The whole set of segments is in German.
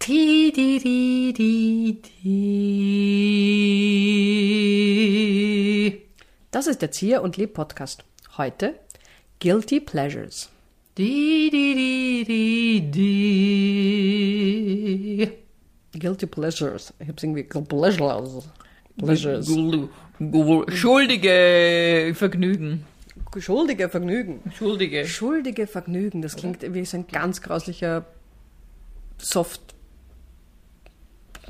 Ti, di, di, di, di. Das ist der Zier und Leb Podcast. Heute Guilty Pleasures. Di, di, di, di, di. Guilty Pleasures. Ich hab's irgendwie Pleasures. Pleasures. Schuldige Vergnügen. Schuldige Vergnügen. Schuldige. Schuldige Vergnügen. Das klingt wie so ein ganz grauslicher Soft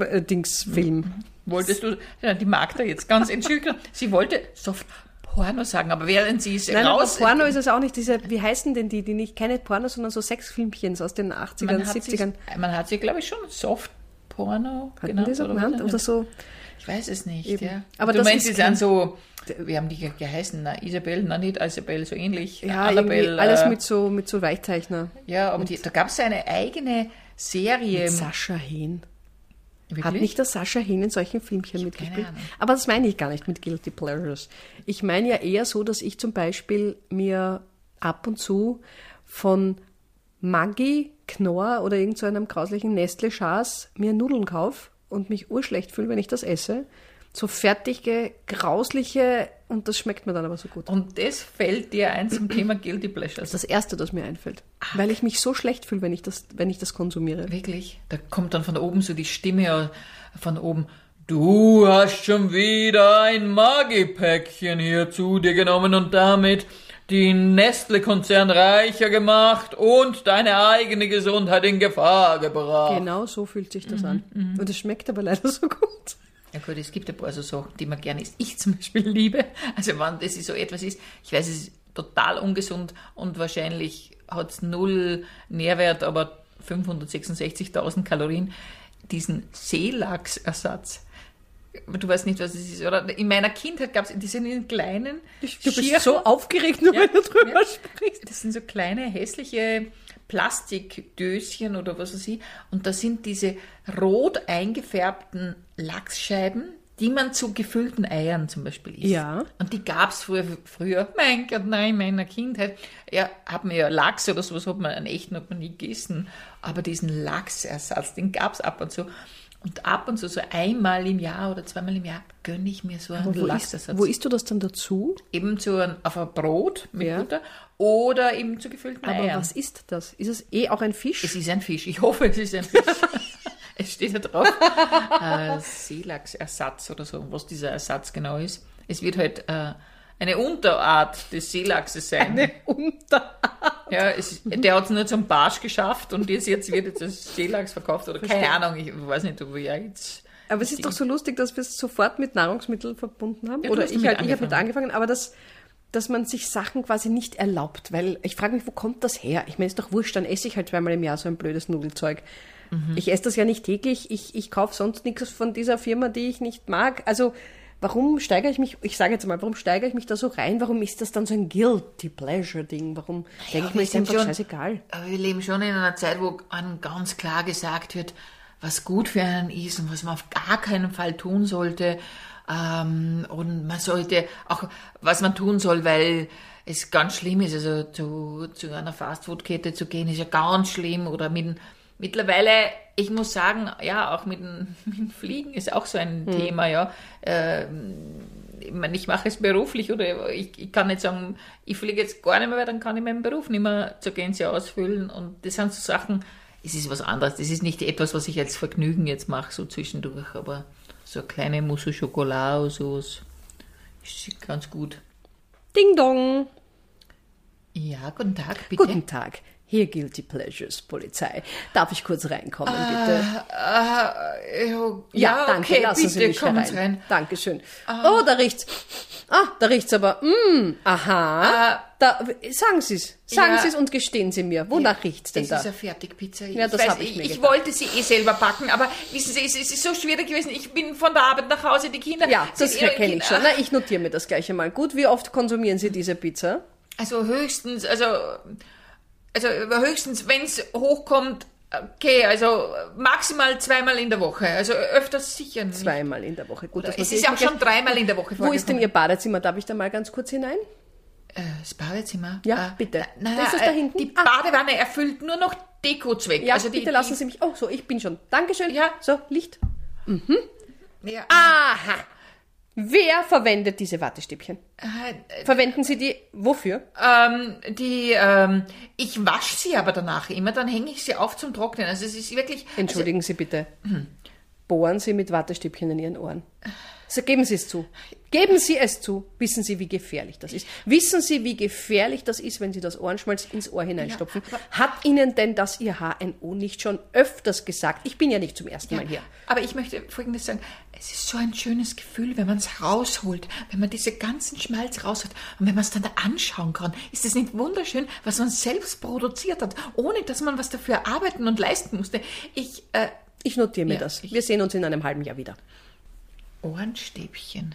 äh, Dingsfilm. Wolltest du, die Magda jetzt ganz entschuldigen, sie wollte Soft Porno sagen, aber während sie es Nein, raus... Porno ist es auch nicht. Diese, wie heißen denn die, die nicht keine Porno, sondern so Sexfilmchens aus den 80ern, man hat, 70ern. sich, man hat sie, glaube ich, schon Soft Porno Hatten die so oder genannt? Oder so. Ich weiß es nicht, Eben. ja. Aber du das meinst, ist die sind so, wie haben die ge- geheißen? Na, Isabel, na nicht Isabel, so ähnlich. Ja, Annabelle, alles äh, mit so, mit so Weichzeichner. Ja, aber die, da gab es eine eigene Serie. Mit Sascha Hehn. Wirklich? Hat nicht der Sascha Hehn in solchen Filmchen mitgespielt? Aber das meine ich gar nicht mit Guilty Pleasures. Ich meine ja eher so, dass ich zum Beispiel mir ab und zu von Maggi, Knorr oder irgend so einem grauslichen Nestle-Schaß mir Nudeln kaufe und mich urschlecht fühle, wenn ich das esse. So fertige, grausliche und das schmeckt mir dann aber so gut. Und das fällt dir ein zum Thema Guilty Pleasures. Das erste, das mir einfällt. Weil ich mich so schlecht fühle, wenn ich das, wenn ich das konsumiere. Wirklich? Da kommt dann von oben so die Stimme von oben. Du hast schon wieder ein Magipäckchen hier zu dir genommen und damit den Nestle-Konzern reicher gemacht und deine eigene Gesundheit in Gefahr gebracht. Genau so fühlt sich das an. Und es schmeckt aber leider so gut. Ja gut, es gibt ein paar so Sachen, die man gerne isst. Ich zum Beispiel liebe. Also wenn das so etwas ist, ich weiß, es ist total ungesund und wahrscheinlich hat es null Nährwert, aber 566.000 Kalorien. Diesen Seelachsersatz. Du weißt nicht, was es ist, oder? In meiner Kindheit gab es, die sind in kleinen Du bist so aufgeregt, nur Ja, wenn du drüber ja. sprichst. Das sind so kleine, hässliche Plastikdöschen oder was weiß ich. Und da sind diese rot eingefärbten Lachsscheiben, die man zu gefüllten Eiern zum Beispiel isst. Ja. Und die gab's früher, früher, mein Gott, nein, in meiner Kindheit. Ja, hat man ja Lachs oder sowas, hat man einen echten hat man nie gegessen. Aber diesen Lachsersatz, den gab's ab und zu. Und ab und zu, so einmal im Jahr oder zweimal im Jahr, gönne ich mir so einen Lachsersatz wo isst du das dann dazu? eben zu einem, auf ein Brot mit Ja. Butter oder eben zu gefüllten Aber Eiern. was ist das? Ist es eh auch ein Fisch? Es ist ein Fisch. Ich hoffe, es ist ein Fisch. es steht ja drauf. äh, Seelachsersatz oder so, was dieser Ersatz genau ist. Es wird halt äh, eine Unterart des Seelachses sein. eine Unterart. Ja, es, der hat es nur zum Barsch geschafft und jetzt, jetzt wird jetzt das Seelachs verkauft oder keine Verstehe. Ahnung, ich weiß nicht, ob wir jetzt. Aber es ist doch so lustig, dass wir es sofort mit Nahrungsmitteln verbunden haben. Ja, Oder ich halt, ich habe mit angefangen. angefangen, aber das, dass man sich Sachen quasi nicht erlaubt, weil ich frage mich, wo kommt das her? Ich meine, ist doch wurscht, dann esse ich halt zweimal im Jahr so ein blödes Nudelzeug. Mhm. Ich esse das ja nicht täglich, ich, ich kaufe sonst nichts von dieser Firma, die ich nicht mag. Also warum steigere ich mich, ich sage jetzt mal, warum steigere ich mich da so rein? Warum ist das dann so ein Guilty Pleasure Ding? Warum denke ich mir, ist einfach schon- scheißegal? Aber wir leben schon in einer Zeit, wo einem ganz klar gesagt wird, was gut für einen ist und was man auf gar keinen Fall tun sollte. Ähm, und man sollte auch, was man tun soll, weil es ganz schlimm ist. Also zu, zu einer Fastfood-Kette zu gehen, ist ja ganz schlimm. Oder mit, mittlerweile, ich muss sagen, ja, auch mit, dem- mit dem Fliegen ist auch so ein Thema, ja. Ähm, ich meine, ich mache es beruflich oder ich, ich kann nicht sagen, ich fliege jetzt gar nicht mehr, weil dann kann ich meinen Beruf nicht mehr zur Gänze ausfüllen. Und das sind so Sachen, es ist was anderes. Das ist nicht etwas, was ich als Vergnügen jetzt mache, so zwischendurch, aber so eine kleine Mousse au Chocolat oder sowas ist ganz gut. Ding dong! Ja, guten Tag, bitte. Guten Tag. Hier Guilty Pleasures, Polizei. Darf ich kurz reinkommen, bitte? Äh, ja, Ja, danke, okay, lassen bitte, Sie mich herein. Sie rein. Dankeschön. Oh, da riecht's. Ah, da riecht's aber. Mm, aha. da, sagen Sie's. Sagen Ja. Sie's und gestehen Sie mir. Wonach riecht's denn Es da? ist eine Fertigpizza. Ja, das weiß, hab ich mir ich gedacht. wollte sie eh selber backen, aber wissen Sie, es es ist so schwierig gewesen. Ich bin von der Arbeit nach Hause, die Kinder. ja, das ihre kenne ich schon. Na, ich notiere mir das gleich einmal. Gut, wie oft konsumieren Sie diese Pizza? Also höchstens, also, also höchstens, wenn es hochkommt, okay, also maximal zweimal in der Woche. Also öfters sicher nicht. Zweimal in der Woche. Gut, das Es ist ich auch schon dreimal in der Woche Wo ist denn Ihr Badezimmer? Darf ich da mal ganz kurz hinein? Äh, das Badezimmer? Ja, Äh, bitte. Na, Das ist äh, da hinten? Die Ah. Badewanne erfüllt nur noch Dekozweck. Ja, also die, bitte lassen Sie mich. Oh, so, ich bin schon. Dankeschön. Ja. So, Licht. Die, ja, Aha. Wer verwendet diese Wattestäbchen? äh, Verwenden Sie die wofür? ähm, die, ähm, ich wasche sie aber danach immer, dann hänge ich sie auf zum Trocknen. Also es ist wirklich. Entschuldigen Sie bitte. Bohren Sie mit Wattestäbchen in Ihren Ohren. So, geben Sie es zu. Geben Sie es zu. Wissen Sie, wie gefährlich das ist? Wissen Sie, wie gefährlich das ist, wenn Sie das Ohrenschmalz ins Ohr hineinstopfen? Hat Ihnen denn das Ihr HNO nicht schon öfters gesagt? Ich bin ja nicht zum ersten Mal hier. Aber ich möchte Folgendes sagen. Es ist so ein schönes Gefühl, wenn man es rausholt, wenn man diese ganzen Schmalz rausholt und wenn man es dann da anschauen kann. Ist es nicht wunderschön, was man selbst produziert hat, ohne dass man was dafür arbeiten und leisten musste? Ich, äh, Ich notiere mir Ja, das. Wir sehen uns in einem halben Jahr wieder. Ohrenstäbchen.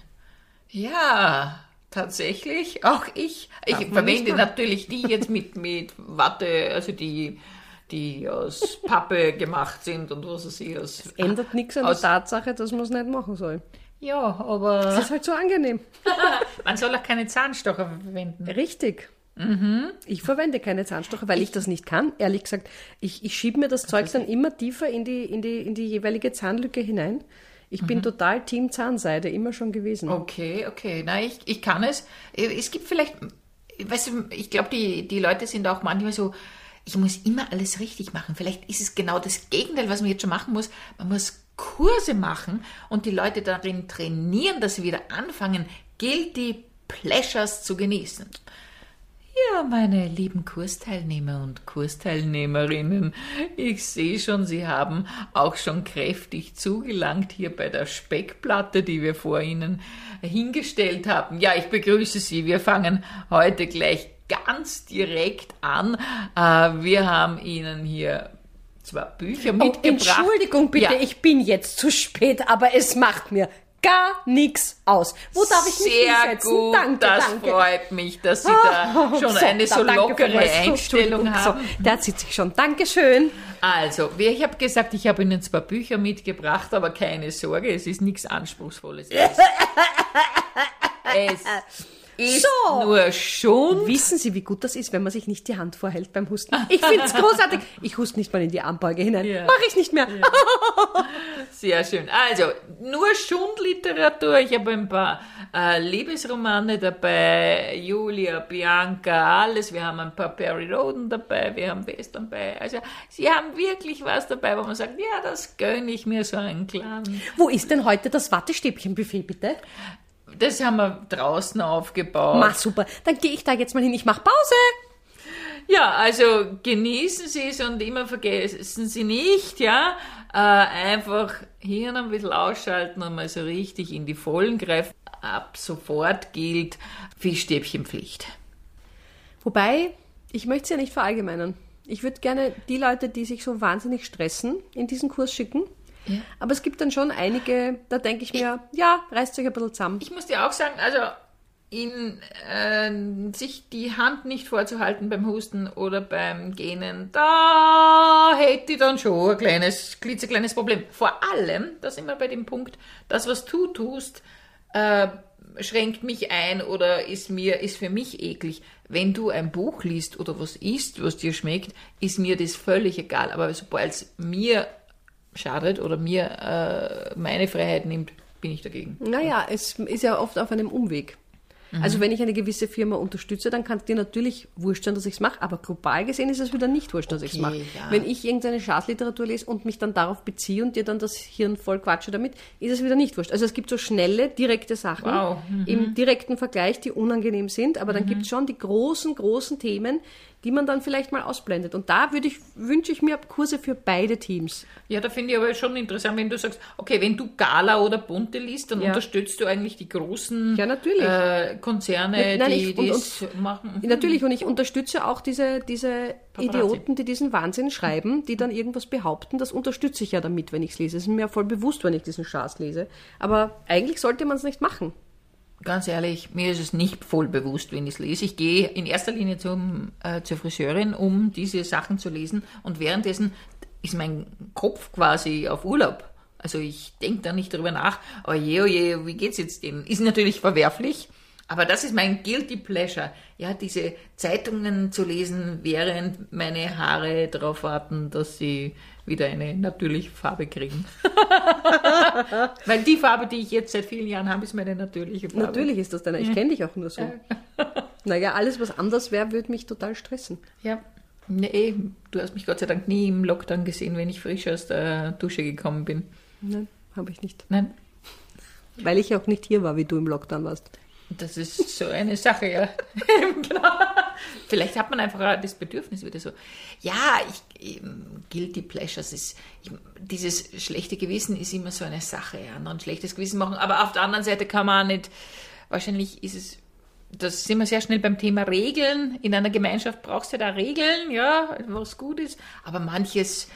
Ja, tatsächlich. Auch ich. Ich Darf verwende natürlich die jetzt mit, mit Watte, also die, die aus Pappe gemacht sind und was weiß ich. Aus, Ändert nichts an der Tatsache, dass man es nicht machen soll. Ja, Das aber ist halt so angenehm. man soll auch keine Zahnstocher verwenden. Richtig. Ich verwende keine Zahnstocher, weil ich, das nicht kann. Ehrlich gesagt, ich, ich schiebe mir das Zeug dann immer tiefer in die, in, die, in die jeweilige Zahnlücke hinein. Ich bin total Team Zahnseide, immer schon gewesen. Okay, okay. Na, ich, ich kann es. Es gibt vielleicht, weißt du, ich glaube, die, die Leute sind auch manchmal so, ich muss immer alles richtig machen. Vielleicht ist es genau das Gegenteil, was man jetzt schon machen muss. Man muss Kurse machen und die Leute darin trainieren, dass sie wieder anfangen, guilty pleasures zu genießen. Ja, meine lieben Kursteilnehmer und Kursteilnehmerinnen, ich sehe schon, Sie haben auch schon kräftig zugelangt hier bei der Speckplatte, die wir vor Ihnen hingestellt haben. Ja, ich begrüße Sie. Wir fangen heute gleich ganz direkt an. Äh, Wir haben Ihnen hier zwei Bücher Oh, mitgebracht. Entschuldigung bitte, Ja. ich bin jetzt zu spät, aber es macht mir gar nichts aus. Wo darf ich mich Sehr hinsetzen? gut, danke, das danke. freut mich, dass Sie da schon So, eine so lockere Einstellung haben. So, der sitzt sich schon. Dankeschön. Also, wie ich habe gesagt, ich habe Ihnen zwei Bücher mitgebracht, aber keine Sorge, es ist nichts Anspruchsvolles. Es, es ist So. nur schon. Wissen Sie, wie gut das ist, wenn man sich nicht die Hand vorhält beim Husten? Ich finde es großartig. Ich huste nicht mal in die Armbeuge hinein. Ja. Mache ich nicht mehr. Sehr schön. Also, nur Schundliteratur. Ich habe ein paar äh, Liebesromane dabei, Julia, Bianca, alles. Wir haben ein paar Perry Roden dabei, wir haben Western dabei. Also, Sie haben wirklich was dabei, wo man sagt, ja, das gönne ich mir so einen kleinen. Wo ist denn heute das Wattestäbchenbuffet, bitte? Das haben wir draußen aufgebaut. Ma, super. Dann gehe ich da jetzt mal hin. Ich mache Pause. Ja, also genießen Sie es und immer vergessen Sie nicht, ja, äh, einfach Hirn ein bisschen ausschalten und mal so richtig in die Vollen greifen. Ab sofort gilt Fischstäbchenpflicht. Wobei, ich möchte es ja nicht verallgemeinern. Ich würde gerne die Leute, die sich so wahnsinnig stressen, in diesen Kurs schicken. Ja. Aber es gibt dann schon einige, da denke ich mir, ja, reißt euch ein bisschen zusammen. Ich muss dir auch sagen, also in, äh, sich die Hand nicht vorzuhalten beim Husten oder beim Gähnen, da hätte ich dann schon ein kleines, klitzekleines Problem. Vor allem, da sind wir bei dem Punkt, das, was du tust, äh, schränkt mich ein oder ist mir, ist für mich eklig. Wenn du ein Buch liest oder was isst, was dir schmeckt, ist mir das völlig egal. Aber sobald es mir schadet oder mir äh, meine Freiheit nimmt, bin ich dagegen. Naja, es ist ja oft auf einem Umweg. Also wenn ich eine gewisse Firma unterstütze, dann kann es dir natürlich wurscht sein, dass ich es mache, aber global gesehen ist es wieder nicht wurscht, dass ich es mache. ja. Wenn ich irgendeine Schadliteratur lese und mich dann darauf beziehe und dir dann das Hirn voll quatsche damit, ist es wieder nicht wurscht. Also es gibt so schnelle, direkte Sachen Wow, mhm. im direkten Vergleich, die unangenehm sind, aber dann gibt es schon die großen, großen Themen, die man dann vielleicht mal ausblendet. Und da würde ich, wünsche ich mir Kurse für beide Teams. Ja, da finde ich aber schon interessant, wenn du sagst, okay, wenn du Gala oder Bunte liest, dann Ja. unterstützt du eigentlich die großen Ja, natürlich. Äh, Konzerne, Nein, die das machen. Natürlich, und ich unterstütze auch diese, diese Paparazzi. Idioten, die diesen Wahnsinn schreiben, die dann irgendwas behaupten. Das unterstütze ich ja damit, wenn ich es lese. Es ist mir ja voll bewusst, wenn ich diesen Schaß lese. Aber eigentlich sollte man es nicht machen. Ganz ehrlich, mir ist es nicht voll bewusst, wenn ich es lese. Ich gehe in erster Linie zum, äh, zur Friseurin, um diese Sachen zu lesen. Und währenddessen ist mein Kopf quasi auf Urlaub. Also ich denke da nicht drüber nach, oh je, oh je, wie geht's jetzt denen? Ist natürlich verwerflich, Aber das ist mein guilty pleasure. Ja, diese Zeitungen zu lesen, während meine Haare darauf warten, dass sie wieder eine natürliche Farbe kriegen. Weil die Farbe, die ich jetzt seit vielen Jahren habe, ist meine natürliche Farbe. Natürlich ist das deine. Ich kenne dich auch nur so. naja, alles, was anders wäre, würde mich total stressen. Ja. Nee, du hast mich Gott sei Dank nie im Lockdown gesehen, wenn ich frisch aus der Dusche gekommen bin. Nein, habe ich nicht. Nein. Weil ich auch nicht hier war, wie du im Lockdown warst. Das ist so eine Sache, ja. genau. Vielleicht hat man einfach das Bedürfnis wieder so. Ja, ich, Guilty Pleasures ist, ich, dieses schlechte Gewissen ist immer so eine Sache, ja, anderen schlechtes Gewissen machen. Aber auf der anderen Seite kann man auch nicht, wahrscheinlich ist es, das sind wir sehr schnell beim Thema Regeln. In einer Gemeinschaft brauchst du da Regeln, ja, was gut ist. Aber manches,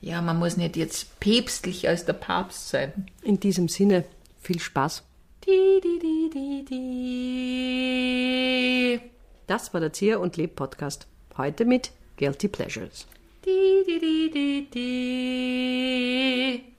ja, man muss nicht jetzt päpstlich als der Papst sein. In diesem Sinne, viel Spaß. Die, die, die, die, die. Das war der Zier und Leb Podcast. Heute mit Guilty Pleasures. Die, die, die.